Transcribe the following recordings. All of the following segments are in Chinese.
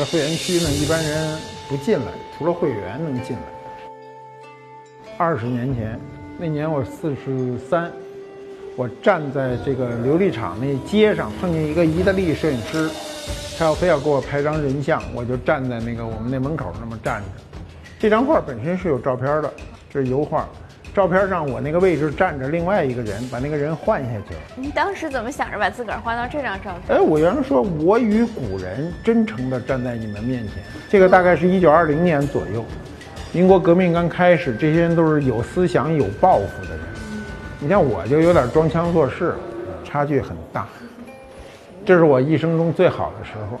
的会员区呢，一般人不进来，除了会员能进来。二十年前，那年我四十三，我站在这个琉璃厂那街上，碰见一个意大利摄影师，他要非要给我拍张人像，我就站在那个我们那门口那么站着。这张画本身是有照片的，这是油画。照片上我那个位置站着另外一个人，把那个人换下去了。你当时怎么想着把自个儿换到这张照片？哎，我原来说我与古人真诚地站在你们面前。这个大概是一九二零年左右，英国革命刚开始，这些人都是有思想、有抱负的人。你像我就有点装腔作势，差距很大。这是我一生中最好的时候。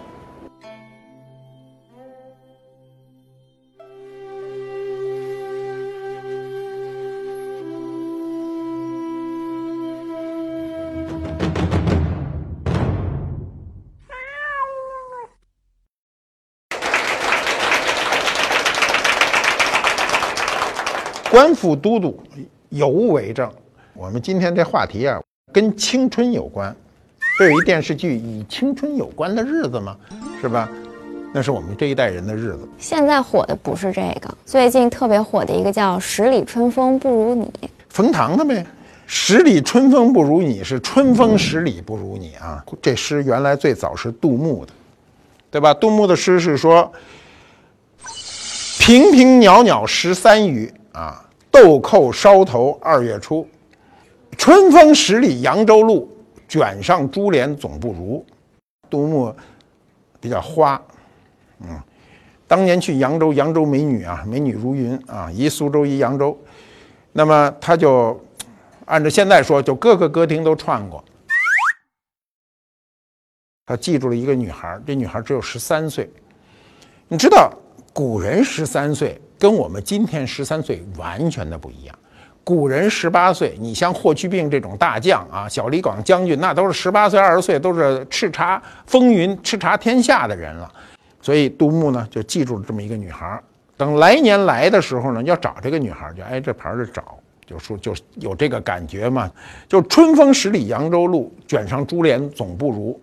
官府都督尤为政。我们今天这话题啊，跟青春有关。这有一电视剧以青春有关的日子吗？是吧？那是我们这一代人的日子。现在火的不是这个，最近特别火的一个叫《十里春风不如你》，冯唐的呗。十里春风不如你，是春风十里不如你啊！这诗原来最早是杜牧的，对吧？杜牧的诗是说：“平平袅袅十三余。”啊，豆蔻梢头二月初，春风十里扬州路，卷上珠帘总不如。杜牧比较花，嗯，当年去扬州，扬州美女啊，美女如云啊，一苏州一扬州，那么他就按照现在说，就各个歌厅都串过。他记住了一个女孩，这女孩只有十三岁，你知道古人十三岁。跟我们今天十三岁完全的不一样。古人十八岁，你像霍去病这种大将啊，小李广将军，那都是十八岁、二十岁，都是叱咤风云、叱咤天下的人了。所以杜牧呢，就记住了这么一个女孩。等来年来的时候呢，要找这个女孩，就挨这牌儿找，就说就有这个感觉嘛。就春风十里扬州路，卷上珠帘总不如。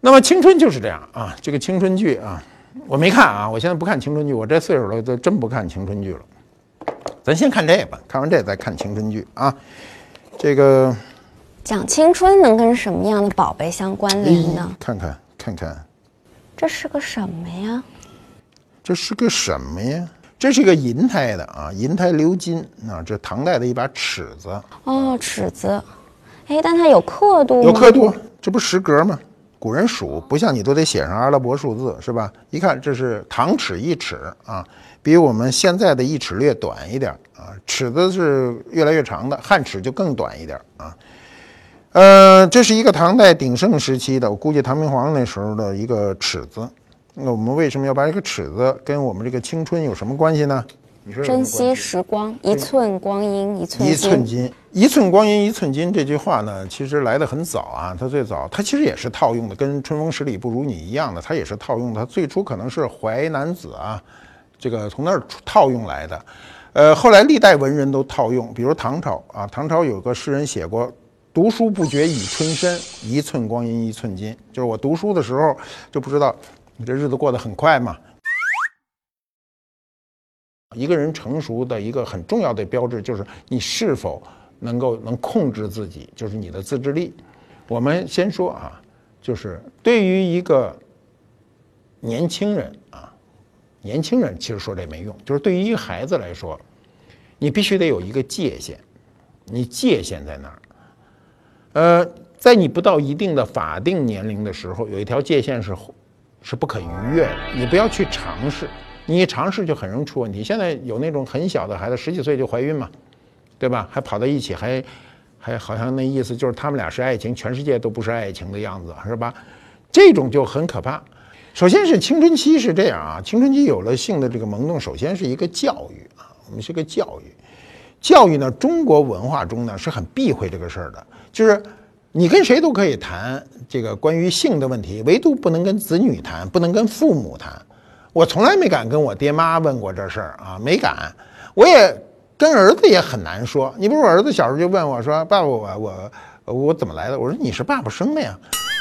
那么青春就是这样啊，这个青春剧啊。我没看啊，我现在不看青春剧，我这岁数了，都真不看青春剧了。咱先看这个吧，看完这再看青春剧啊。这个讲青春能跟什么样的宝贝相关联呢？看看看看，这是个什么呀？这是个什么呀？这是个银胎的啊，银胎鎏金啊，这唐代的一把尺子。哦，尺子，哎，但它有刻度吗？有刻度，这不十格吗？古人数不像你都得写上阿拉伯数字是吧？一看这是唐尺一尺啊，比我们现在的一尺略短一点啊。尺子是越来越长的，汉尺就更短一点啊。呃，这是一个唐代鼎盛时期的，我估计唐明皇那时候的一个尺子。那我们为什么要把这个尺子跟我们这个青春有什么关系呢？珍惜时光，一寸光阴一寸一寸金，一寸光阴一寸金这句话呢，其实来的很早啊。它最早，它其实也是套用的，跟“春风十里不如你”一样的，它也是套用的。它最初可能是淮南子啊，这个从那儿套用来的。呃，后来历代文人都套用，比如唐朝啊，唐朝有个诗人写过：“读书不觉已春深，一寸光阴一寸金。”就是我读书的时候就不知道，你这日子过得很快嘛。一个人成熟的一个很重要的标志，就是你是否能够能控制自己，就是你的自制力。我们先说啊，就是对于一个年轻人啊，年轻人其实说这没用，就是对于一个孩子来说，你必须得有一个界限，你界限在哪儿？呃，在你不到一定的法定年龄的时候，有一条界限是是不可逾越的，你不要去尝试。你一尝试就很容易出问题。现在有那种很小的孩子，十几岁就怀孕嘛，对吧？还跑到一起，还还好像那意思就是他们俩是爱情，全世界都不是爱情的样子，是吧？这种就很可怕。首先是青春期是这样啊，青春期有了性的这个萌动，首先是一个教育啊，我们是个教育。教育呢，中国文化中呢是很避讳这个事儿的，就是你跟谁都可以谈这个关于性的问题，唯独不能跟子女谈，不能跟父母谈。我从来没敢跟我爹妈问过这事儿啊，没敢。我也跟儿子也很难说。你比如我儿子小时候就问我说：“爸爸，我我我怎么来的？”我说：“你是爸爸生的呀。”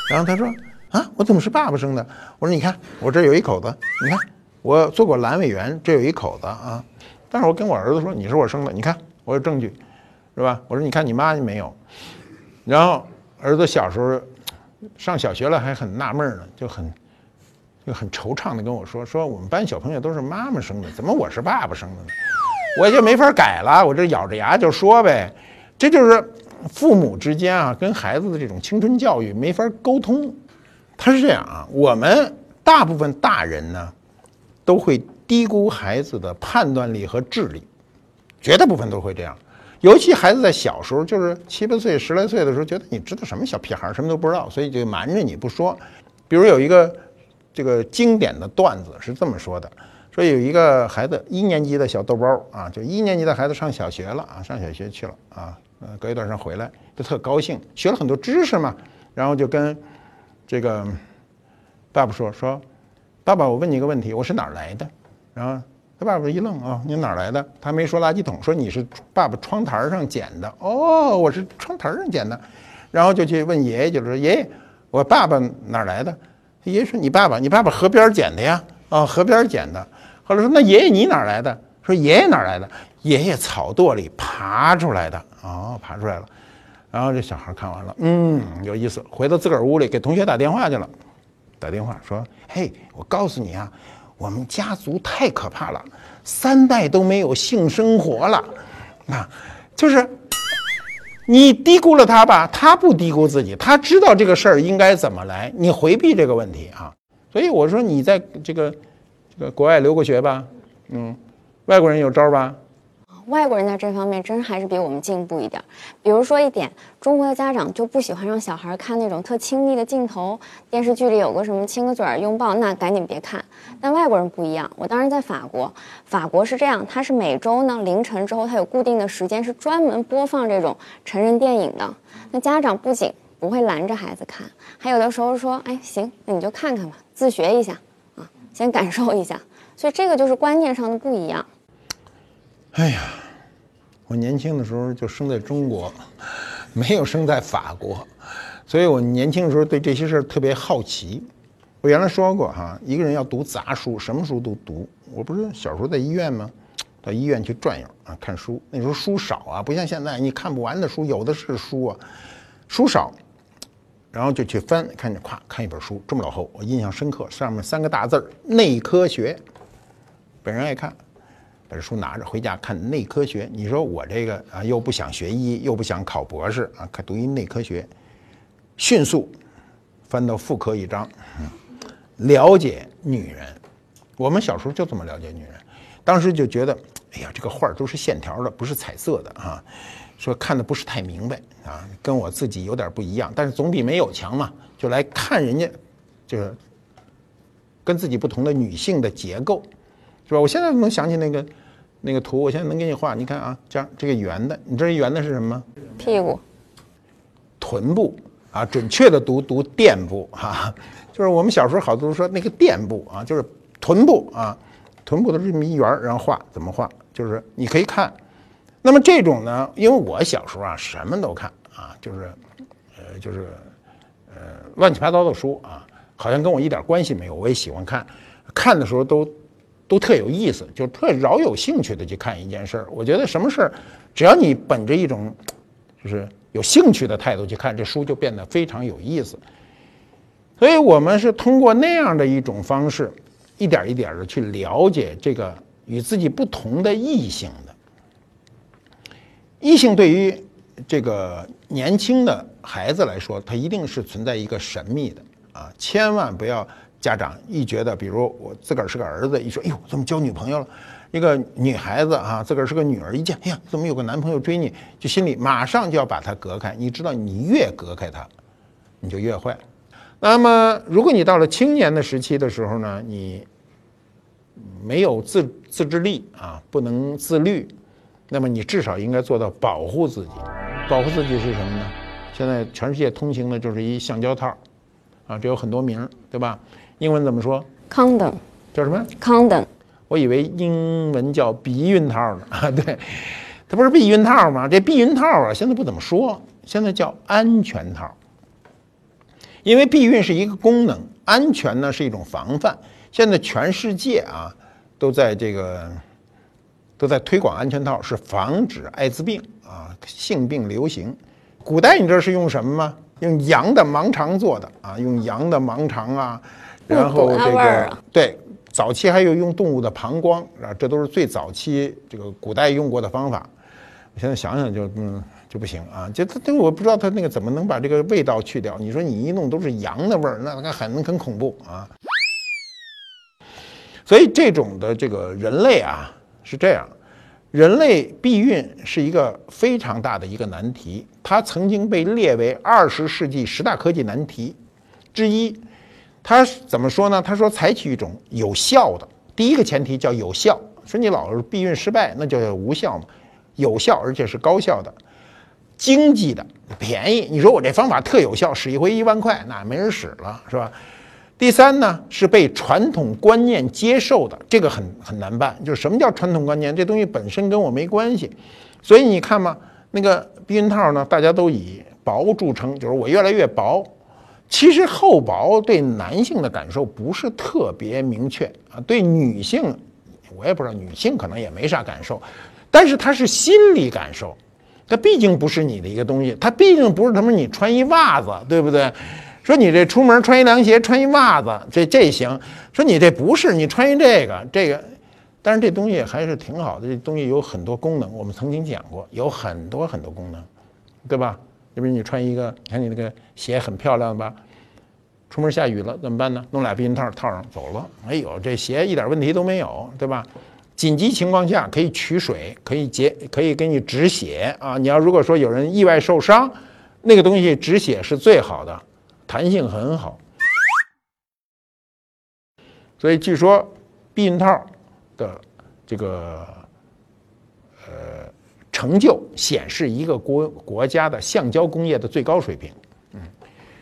然后他说：“啊，我怎么是爸爸生的？我说你看，我这有一口子，你看我做过阑尾炎，这有一口子啊。但是我跟我儿子说你是我生的，你看我有证据，是吧？我说你看你妈没有。然后儿子小时候上小学了还很纳闷呢，就很就很惆怅的跟我说说我们班小朋友都是妈妈生的，怎么我是爸爸生的呢？我就没法改了，我这咬着牙就说呗，这就是父母之间啊跟孩子的这种青春教育没法沟通。他是这样啊，我们大部分大人呢都会低估孩子的判断力和智力，绝大部分都会这样。尤其孩子在小时候，就是七八岁、十来岁的时候，觉得你知道什么小屁孩，什么都不知道，所以就瞒着你不说。比如有一个这个经典的段子是这么说的：说有一个孩子一年级的小豆包啊，就一年级的孩子上小学了啊，上小学去了啊，呃，隔一段时间回来就特高兴，学了很多知识嘛，然后就跟这个爸爸说说，爸爸，我问你一个问题，我是哪儿来的？然后。他爸爸一愣啊，你哪来的？他没说垃圾桶，说你是爸爸窗台上捡的。哦，我是窗台上捡的，然后就去问爷爷，就说爷爷，我爸爸哪来的？爷爷说你爸爸，你爸爸河边捡的呀。啊，河边捡的。后来说那爷爷你哪来的？说爷爷哪来的？爷爷草垛里爬出来的。哦，爬出来了。然后这小孩看完了，嗯，有意思。回到自个儿屋里给同学打电话去了，打电话说，嘿，我告诉你啊。我们家族太可怕了，三代都没有性生活了，啊，就是你低估了他吧，他不低估自己，他知道这个事儿应该怎么来，你回避这个问题啊，所以我说你在这个这个国外留过学吧，嗯，外国人有招吧？外国人在这方面真还是比我们进步一点。比如说一点，中国的家长就不喜欢让小孩看那种特亲密的镜头，电视剧里有个什么亲个嘴儿、拥抱，那赶紧别看。但外国人不一样，我当时在法国，法国是这样，它是每周呢凌晨之后，它有固定的时间是专门播放这种成人电影的。那家长不仅不会拦着孩子看，还有的时候说，哎，行，那你就看看吧，自学一下啊，先感受一下。所以这个就是观念上的不一样。哎呀，我年轻的时候就生在中国，没有生在法国，所以我年轻的时候对这些事儿特别好奇。我原来说过哈，一个人要读杂书，什么书都读。我不是小时候在医院吗？到医院去转悠啊，看书。那时候书少啊，不像现在你看不完的书，有的是书啊，书少，然后就去翻，看见咵看一本书这么老厚，我印象深刻，上面三个大字儿“内科学”，本人爱看。把这书拿着回家看内科学，你说我这个啊又不想学医，又不想考博士啊，看读一内科学，迅速翻到妇科一章，了解女人。我们小时候就这么了解女人，当时就觉得，哎呀，这个画都是线条的，不是彩色的啊，说看的不是太明白啊，跟我自己有点不一样，但是总比没有强嘛，就来看人家，就是跟自己不同的女性的结构。是吧？我现在能想起那个那个图，我现在能给你画。你看啊，这样这个圆的，你这圆的是什么？屁股、臀部啊，准确的读读垫部哈，就是我们小时候好多说那个垫部啊，就是臀部啊，臀部都是这么一圆，然后画怎么画？就是你可以看。那么这种呢，因为我小时候啊什么都看啊，就是呃就是呃乱七八糟的书啊，好像跟我一点关系没有，我也喜欢看，看的时候都。都特有意思，就特饶有兴趣的去看一件事儿。我觉得什么事儿，只要你本着一种就是有兴趣的态度去看，这书就变得非常有意思。所以我们是通过那样的一种方式，一点一点的去了解这个与自己不同的异性的。异性对于这个年轻的孩子来说，他一定是存在一个神秘的啊，千万不要。家长一觉得，比如我自个儿是个儿子，一说，哎呦，怎么交女朋友了？一个女孩子啊，自个儿是个女儿，一见，哎呀，怎么有个男朋友追你？就心里马上就要把他隔开。你知道，你越隔开他，你就越坏。那么，如果你到了青年的时期的时候呢，你没有自自制力啊，不能自律，那么你至少应该做到保护自己。保护自己是什么呢？现在全世界通行的就是一橡胶套，啊，这有很多名儿，对吧？英文怎么说？Condom 叫什么？Condom，我以为英文叫避孕套呢。啊，对，它不是避孕套吗？这避孕套啊，现在不怎么说，现在叫安全套。因为避孕是一个功能，安全呢是一种防范。现在全世界啊都在这个都在推广安全套，是防止艾滋病啊性病流行。古代你知道是用什么吗？用羊的盲肠做的啊，用羊的盲肠啊，然后这个对，早期还有用动物的膀胱啊，这都是最早期这个古代用过的方法。我现在想想就嗯。就不行啊！就他，就我不知道他那个怎么能把这个味道去掉。你说你一弄都是羊的味儿，那那很很恐怖啊！所以这种的这个人类啊是这样，人类避孕是一个非常大的一个难题，它曾经被列为二十世纪十大科技难题之一。他怎么说呢？他说采取一种有效的，第一个前提叫有效。说你老是避孕失败，那叫无效嘛？有效而且是高效的。经济的便宜，你说我这方法特有效，使一回一万块，那没人使了，是吧？第三呢，是被传统观念接受的，这个很很难办。就是什么叫传统观念？这东西本身跟我没关系，所以你看嘛，那个避孕套呢，大家都以薄著称，就是我越来越薄。其实厚薄对男性的感受不是特别明确啊，对女性，我也不知道，女性可能也没啥感受，但是它是心理感受。它毕竟不是你的一个东西，它毕竟不是他妈你穿一袜子，对不对？说你这出门穿一凉鞋，穿一袜子，这这行。说你这不是你穿一这个这个，但是这东西还是挺好的。这东西有很多功能，我们曾经讲过，有很多很多功能，对吧？要不你穿一个，你看你那个鞋很漂亮吧？出门下雨了怎么办呢？弄俩避孕套套上走了。哎呦，这鞋一点问题都没有，对吧？紧急情况下可以取水，可以结，可以给你止血啊！你要如果说有人意外受伤，那个东西止血是最好的，弹性很好。所以据说避孕套的这个成就显示一个国国家的橡胶工业的最高水平。嗯，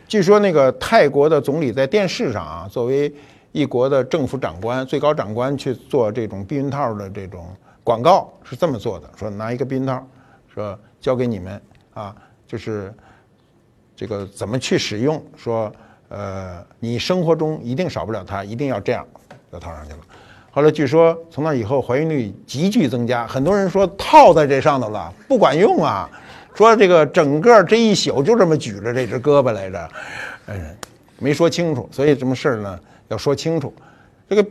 据说那个泰国的总理在电视上啊，作为。一国的政府长官、最高长官去做这种避孕套的这种广告是这么做的：说拿一个避孕套，说交给你们啊，就是这个怎么去使用？说呃，你生活中一定少不了它，一定要这样就套上去了。后来据说从那以后怀孕率急剧增加，很多人说套在这上头了不管用啊，说这个整个这一宿就这么举着这只胳膊来着，嗯，没说清楚，所以什么事儿呢？要说清楚，这个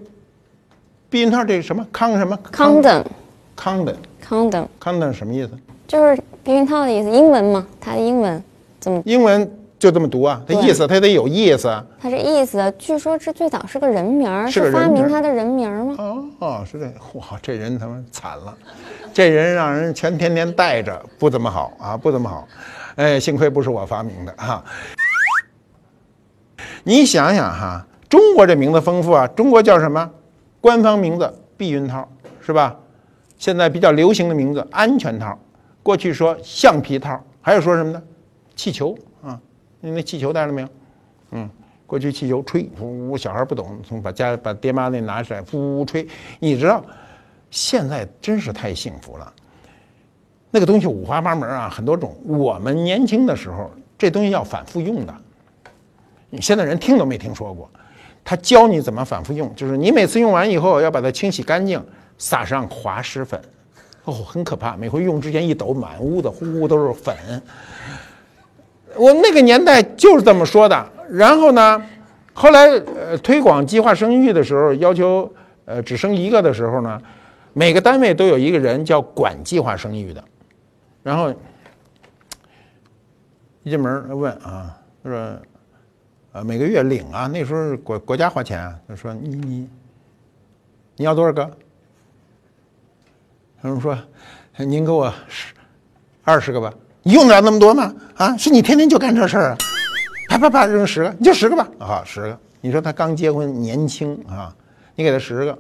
避孕套这什么康什么？condom，condom，condom，condom 什么意思？就是避孕套的意思，英文嘛，它的英文怎么？英文就这么读啊？它意思它得有意思。它这意思，据说这最早是个人名儿，是发明它的人名吗？哦哦，是这。哇，这人他妈惨了，这人让人全天天带着，不怎么好啊，不怎么好。哎，幸亏不是我发明的哈。你想想哈。中国这名字丰富啊，中国叫什么？官方名字避孕套是吧？现在比较流行的名字安全套，过去说橡皮套，还有说什么呢？气球你那气球带了没有？嗯，过去气球吹，呜呜，小孩不懂，从把家把爹妈那拿出来，呜呜吹。你知道，现在真是太幸福了，那个东西五花八门啊，很多种。我们年轻的时候，这东西要反复用的，你现在人听都没听说过。他教你怎么反复用，就是你每次用完以后要把它清洗干净，撒上滑石粉，哦，很可怕，每回用之前一抖，满屋子呼呼都是粉。我那个年代就是这么说的。然后呢，后来呃推广计划生育的时候，要求呃只生一个的时候呢，每个单位都有一个人叫管计划生育的。然后一进门问啊，他说。呃，每个月领啊，那时候国国家花钱啊。他说你你你要多少个？他们说您给我十二十个吧。你用得了那么多吗？啊，是你天天就干这事儿啊？啪啪啪扔十个，你就十个吧。啊，十个。你说他刚结婚年轻啊，你给他十个，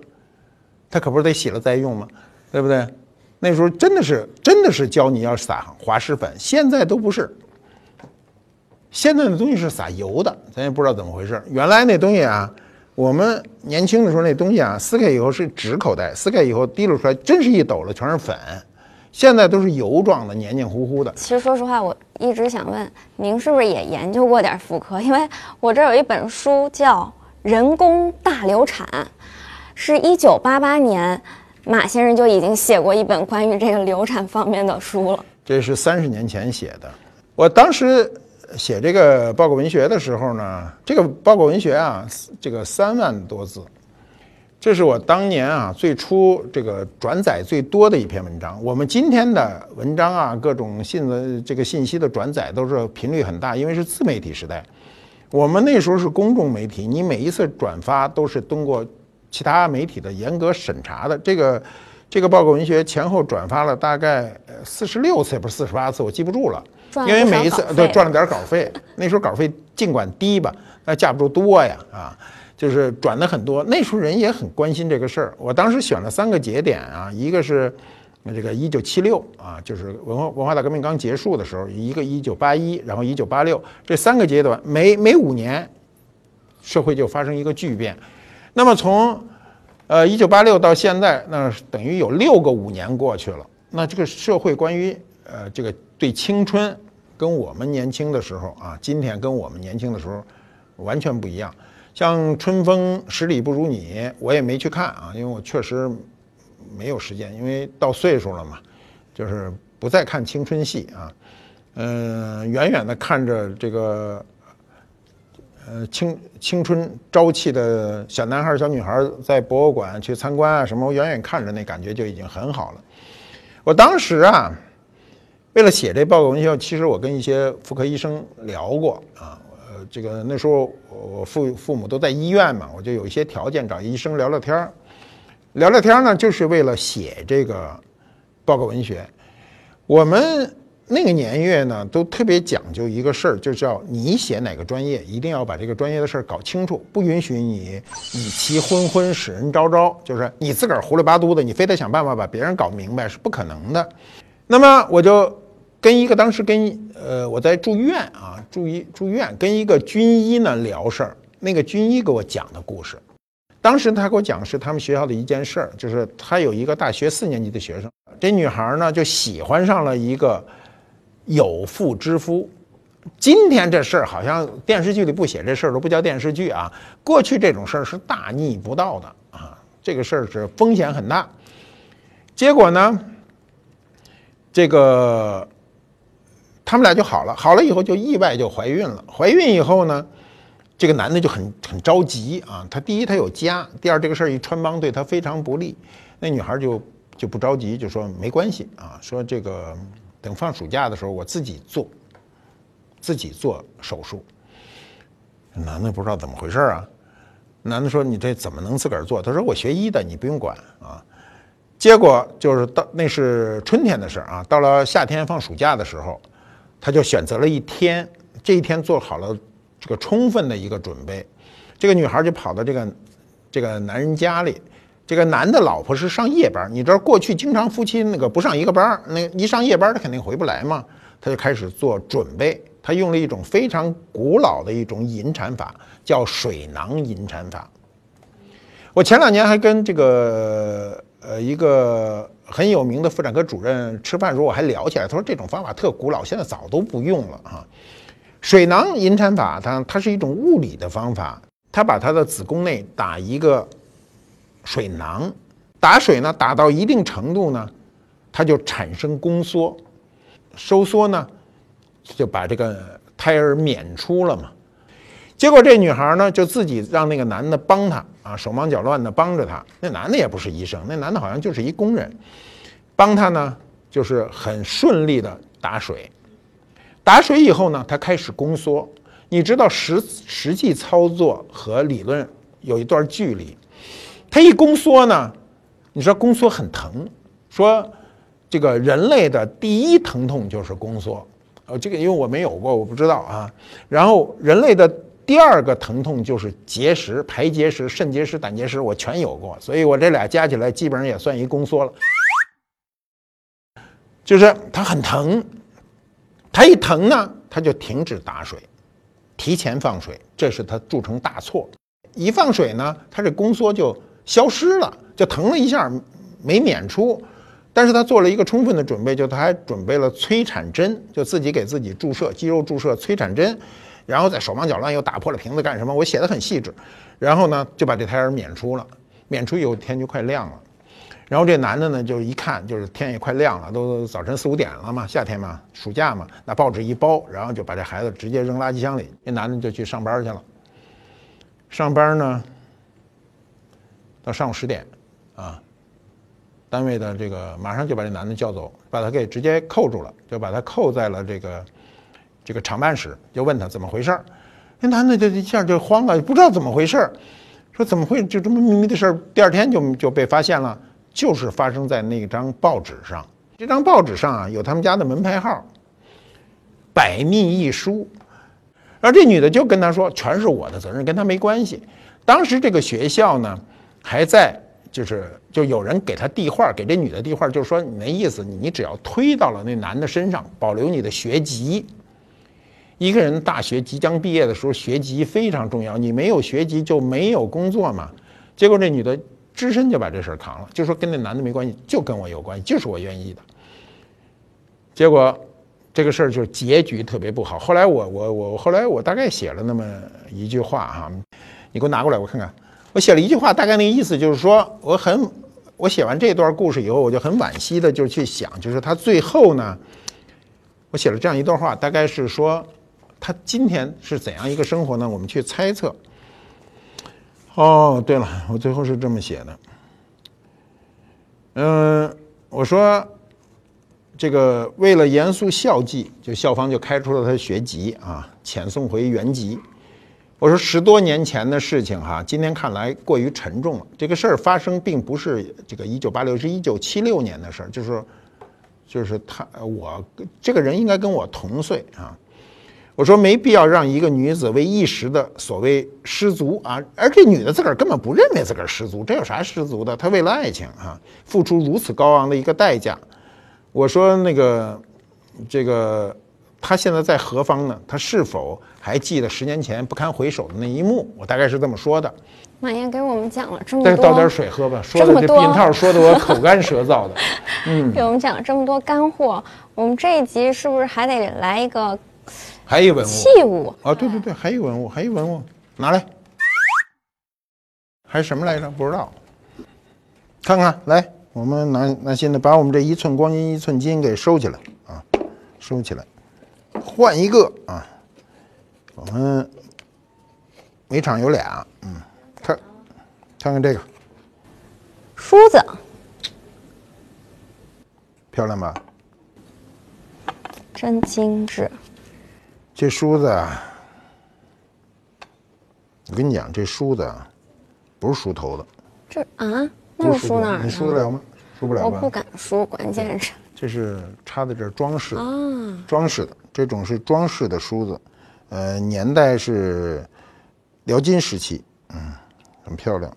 他可不是得洗了再用吗？对不对？那时候真的是真的是教你要撒滑石粉，现在都不是。现在的东西是撒油的，咱也不知道怎么回事。原来那东西啊，我们年轻的时候那东西啊，撕开以后是纸口袋，撕开以后滴溜出来，真是一抖了全是粉。现在都是油状的，黏黏糊糊的。其实说实话，我一直想问您，是不是也研究过点妇科？因为我这儿有一本书叫《人工大流产》，是一九八八年马先生就已经写过一本关于这个流产方面的书了。这是三十年前写的。我当时写这个报告文学的时候呢，这个报告文学啊，这个三万多字。这是我当年啊最初这个转载最多的一篇文章。我们今天的文章啊，各种信的这个信息的转载都是频率很大，因为是自媒体时代。我们那时候是公众媒体，你每一次转发都是通过其他媒体的严格审查的。这个这个报告文学前后转发了大概四十六次，也不是四十八次，我记不住了。因为每一次对赚了点稿费。那时候稿费尽管低吧，那架不住多呀啊。就是转的很多，那时候人也很关心这个事儿。我当时选了三个节点啊，一个是这个一九七六啊，就是文化文化大革命刚结束的时候；一个一九八一，然后一九八六，这三个阶段，每每五年，社会就发生一个巨变。那么从呃一九八六到现在，那等于有六个五年过去了。那这个社会关于呃这个对青春，跟我们年轻的时候啊，今天跟我们年轻的时候完全不一样。像春风十里不如你，我也没去看啊，因为我确实没有时间，因为到岁数了嘛，就是不再看青春戏啊。嗯，远远的看着这个呃青青春朝气的小男孩、小女孩在博物馆去参观啊什么，我远远看着那感觉就已经很好了。我当时啊，为了写这报告文学，其实我跟一些妇科医生聊过啊。这个那时候我父父母都在医院嘛，我就有一些条件找医生聊聊天，聊聊天呢，就是为了写这个报告文学。我们那个年月呢，都特别讲究一个事儿，就叫你写哪个专业，一定要把这个专业的事儿搞清楚，不允许你以其昏昏使人昭昭，就是你自个儿胡里八嘟的，你非得想办法把别人搞明白是不可能的。那么我就。跟一个当时跟呃我在住院啊住医住院跟一个军医呢聊事儿，那个军医给我讲的故事，当时他给我讲是他们学校的一件事儿，就是他有一个大学四年级的学生，这女孩呢就喜欢上了一个有妇之夫。今天这事儿好像电视剧里不写这事儿都不叫电视剧啊，过去这种事儿是大逆不道的啊，这个事儿是风险很大。结果呢，这个。他们俩就好了，好了以后就意外就怀孕了。怀孕以后呢，这个男的就很很着急啊。他第一他有家，第二这个事儿一穿帮对他非常不利。那女孩就就不着急，就说没关系啊，说这个等放暑假的时候我自己做，自己做手术。男的不知道怎么回事啊，男的说你这怎么能自个儿做？他说我学医的，你不用管啊。结果就是到那是春天的事儿啊，到了夏天放暑假的时候。他就选择了一天，这一天做好了这个充分的一个准备，这个女孩就跑到这个这个男人家里，这个男的老婆是上夜班，你知道过去经常夫妻那个不上一个班，那一上夜班他肯定回不来嘛，他就开始做准备，他用了一种非常古老的一种引产法，叫水囊引产法。我前两年还跟这个呃一个。很有名的妇产科主任吃饭时候我还聊起来，他说这种方法特古老，现在早都不用了啊。水囊引产法，它它是一种物理的方法，它把它的子宫内打一个水囊，打水呢打到一定程度呢，它就产生宫缩，收缩呢就把这个胎儿娩出了嘛。结果这女孩呢就自己让那个男的帮她。啊，手忙脚乱的帮着她，那男的也不是医生，那男的好像就是一工人，帮他呢，就是很顺利的打水，打水以后呢，他开始宫缩。你知道实实际操作和理论有一段距离，他一宫缩呢，你说宫缩很疼，说这个人类的第一疼痛就是宫缩，呃，这个因为我没有过，我不知道啊。然后人类的。第二个疼痛就是结石、排结石、肾结石、胆结石，我全有过，所以我这俩加起来基本上也算一宫缩了。就是它很疼，它一疼呢，它就停止打水，提前放水，这是它铸成大错。一放水呢，它这宫缩就消失了，就疼了一下没娩出。但是他做了一个充分的准备，就他还准备了催产针，就自己给自己注射肌肉注射催产针，然后在手忙脚乱又打破了瓶子干什么？我写的很细致。然后呢，就把这胎儿免出了。免出以后天就快亮了，然后这男的呢，就一看就是天也快亮了，都早晨四五点了嘛，夏天嘛，暑假嘛，拿报纸一包，然后就把这孩子直接扔垃圾箱里。这男的就去上班去了。上班呢，到上午十点，啊。单位的这个马上就把这男的叫走，把他给直接扣住了，就把他扣在了这个这个厂办室，就问他怎么回事儿。那男的就一下就慌了，不知道怎么回事儿，说怎么会就这么秘密的事儿？第二天就就被发现了，就是发生在那张报纸上。这张报纸上啊有他们家的门牌号，百密一疏。而这女的就跟他说，全是我的责任，跟他没关系。当时这个学校呢还在。就是就有人给他递话，给这女的递话，就是说你那意思，你只要推到了那男的身上，保留你的学籍。一个人大学即将毕业的时候，学籍非常重要，你没有学籍就没有工作嘛。结果这女的只身就把这事儿扛了，就说跟那男的没关系，就跟我有关系，就是我愿意的。结果这个事儿就结局特别不好。后来我我我后来我大概写了那么一句话哈，你给我拿过来我看看。我写了一句话，大概那个意思就是说，我很，我写完这段故事以后，我就很惋惜的就去想，就是他最后呢，我写了这样一段话，大概是说，他今天是怎样一个生活呢？我们去猜测。哦，对了，我最后是这么写的，嗯，我说，这个为了严肃校纪，就校方就开除了他的学籍啊，遣送回原籍。我说十多年前的事情哈，今天看来过于沉重了。这个事儿发生并不是这个一九八六，是一九七六年的事儿，就是，就是他我这个人应该跟我同岁啊。我说没必要让一个女子为一时的所谓失足啊，而这女的自个儿根本不认为自个儿失足，这有啥失足的？她为了爱情啊，付出如此高昂的一个代价。我说那个这个。她现在在何方呢？她是否还记得十年前不堪回首的那一幕？我大概是这么说的。马爷给我们讲了这么多，再倒点水喝吧。说的这避孕套说的我口干舌燥的。嗯，给我们讲了这么多干货，我们这一集是不是还得来一个？还一文物器物啊？对对对，还一文物，还一文物，拿来。还什么来着？不知道。看看，来，我们拿拿现在把我们这一寸光阴一寸金给收起来啊，收起来。换一个啊！我们每场有俩，嗯，看，看看这个梳子，漂亮吧？真精致。这梳子啊，我跟你讲，这梳子啊，不是梳头的。这啊，那是梳哪儿？你梳得了吗？梳不了吧？我不敢梳，关键是。这是插在这儿装饰的，装饰的这种是装饰的梳子，呃，年代是辽金时期，嗯，很漂亮。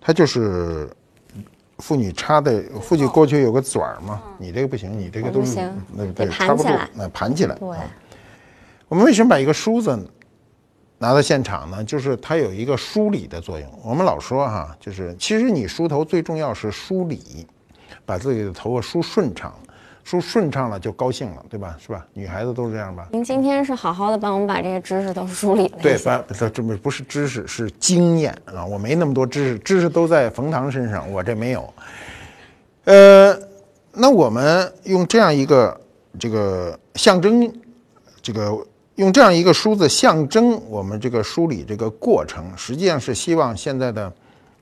它就是妇女插的，妇女过去有个嘴儿嘛，你这个不行，你这个都是那对插不住，那盘起来。对。我们为什么把一个梳子拿到现场呢？就是它有一个梳理的作用。我们老说哈，就是其实你梳头最重要是梳理。把自己的头发梳顺畅，梳顺畅了就高兴了，对吧？是吧？女孩子都是这样吧？您今天是好好的帮我们把这些知识都梳理了。对，把这这不不是知识，是经验啊！我没那么多知识，知识都在冯唐身上，我这没有。呃，那我们用这样一个这个象征，这个用这样一个梳子象征我们这个梳理这个过程，实际上是希望现在的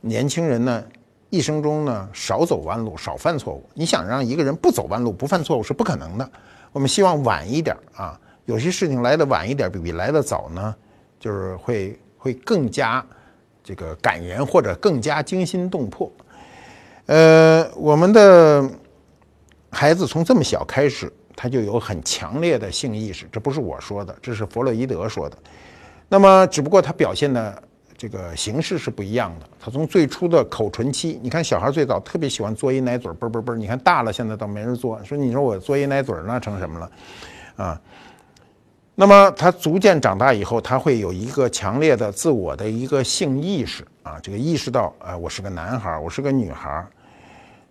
年轻人呢。一生中呢，少走弯路，少犯错误。你想让一个人不走弯路、不犯错误是不可能的。我们希望晚一点啊，有些事情来的晚一点，比比来的早呢，就是会会更加这个感人或者更加惊心动魄。呃，我们的孩子从这么小开始，他就有很强烈的性意识，这不是我说的，这是弗洛伊德说的。那么，只不过他表现的。这个形式是不一样的。他从最初的口唇期，你看小孩最早特别喜欢嘬一奶嘴，啵啵啵。你看大了，现在倒没人嘬。说你说我嘬一奶嘴，那成什么了？啊，那么他逐渐长大以后，他会有一个强烈的自我的一个性意识啊，这个意识到，啊，我是个男孩，我是个女孩。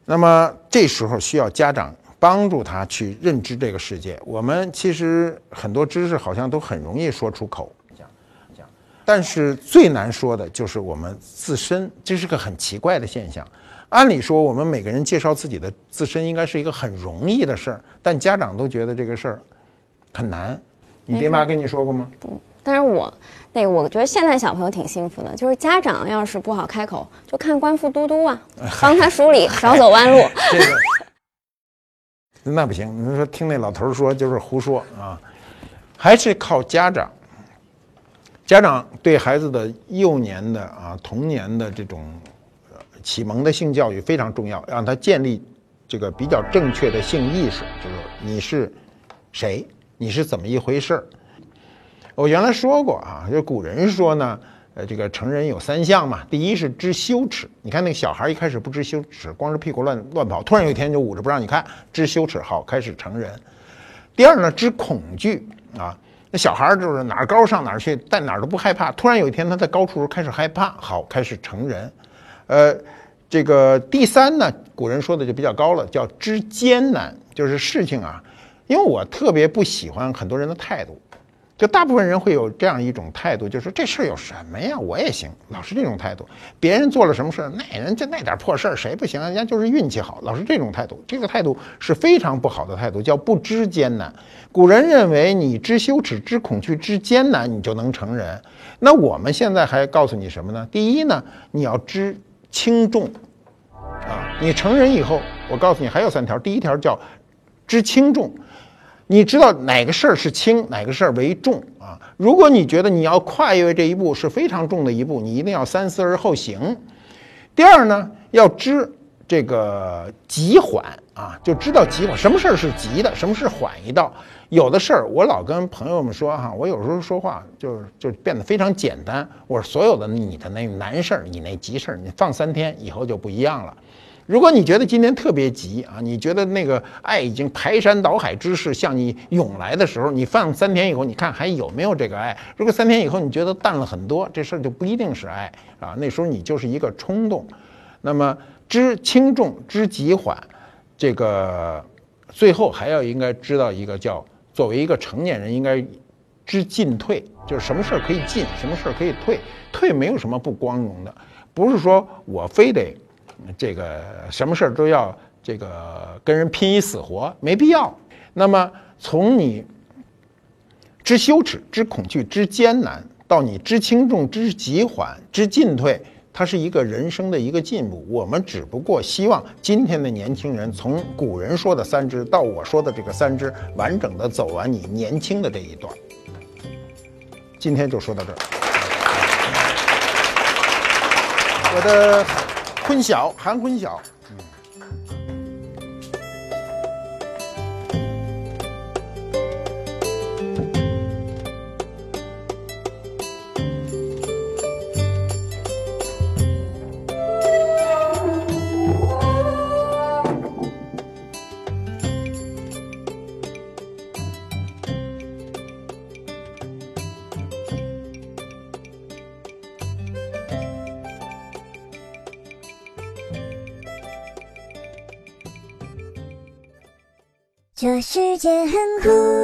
那么这时候需要家长帮助他去认知这个世界。我们其实很多知识好像都很容易说出口，但是最难说的就是我们自身，这是个很奇怪的现象。按理说，我们每个人介绍自己的自身应该是一个很容易的事儿，但家长都觉得这个事儿很难。你爹妈跟你说过吗？不但是我那个，我觉得现在小朋友挺幸福的，就是家长要是不好开口，就看官复嘟嘟啊，帮他梳理，少走弯路。这个 那不行，你说听那老头儿说就是胡说啊，还是靠家长。家长对孩子的幼年的啊童年的这种启蒙的性教育非常重要，让他建立这个比较正确的性意识，就是你是谁，你是怎么一回事儿。我原来说过啊，就古人说呢，呃，这个成人有三项嘛。第一是知羞耻，你看那个小孩一开始不知羞耻，光是屁股乱乱跑，突然有一天就捂着不让你看，知羞耻，好，开始成人。第二呢，知恐惧啊，那小孩就是哪儿高上哪儿去，但哪儿都不害怕，突然有一天他在高处时开始害怕，好，开始成人。呃，这个第三呢，古人说的就比较高了，叫知艰难，就是事情啊，因为我特别不喜欢很多人的态度。就大部分人会有这样一种态度，就是说这事儿有什么呀，我也行，老是这种态度。别人做了什么事儿，那人就那点破事儿，谁不行？人家就是运气好，老是这种态度。这个态度是非常不好的态度，叫不知艰难。古人认为你知羞耻、知恐惧、知艰难，你就能成人。那我们现在还告诉你什么呢？第一呢，你要知轻重啊。你成人以后，我告诉你还有三条。第一条叫知轻重。你知道哪个事儿是轻，哪个事儿为重啊？如果你觉得你要跨越这一步是非常重的一步，你一定要三思而后行。第二呢，要知这个急缓啊，就知道急缓，什么事儿是急的，什么是缓一道。有的事儿，我老跟朋友们说哈，我有时候说话就是就变得非常简单。我说所有的你的那难事儿，你那急事儿，你放三天以后就不一样了。如果你觉得今天特别急啊，你觉得那个爱已经排山倒海之势向你涌来的时候，你放三天以后，你看还有没有这个爱？如果三天以后你觉得淡了很多，这事儿就不一定是爱啊，那时候你就是一个冲动。那么知轻重，知急缓，这个最后还要应该知道一个叫作为一个成年人应该知进退，就是什么事儿可以进，什么事儿可以退，退没有什么不光荣的，不是说我非得。这个什么事儿都要这个跟人拼一死活，没必要。那么从你知羞耻、知恐惧、知艰难，到你知轻重、知急缓、知进退，它是一个人生的一个进步。我们只不过希望今天的年轻人，从古人说的三知到我说的这个三知，完整的走完你年轻的这一段。今天就说到这儿，我的。坤晓，韩坤晓。世界很酷。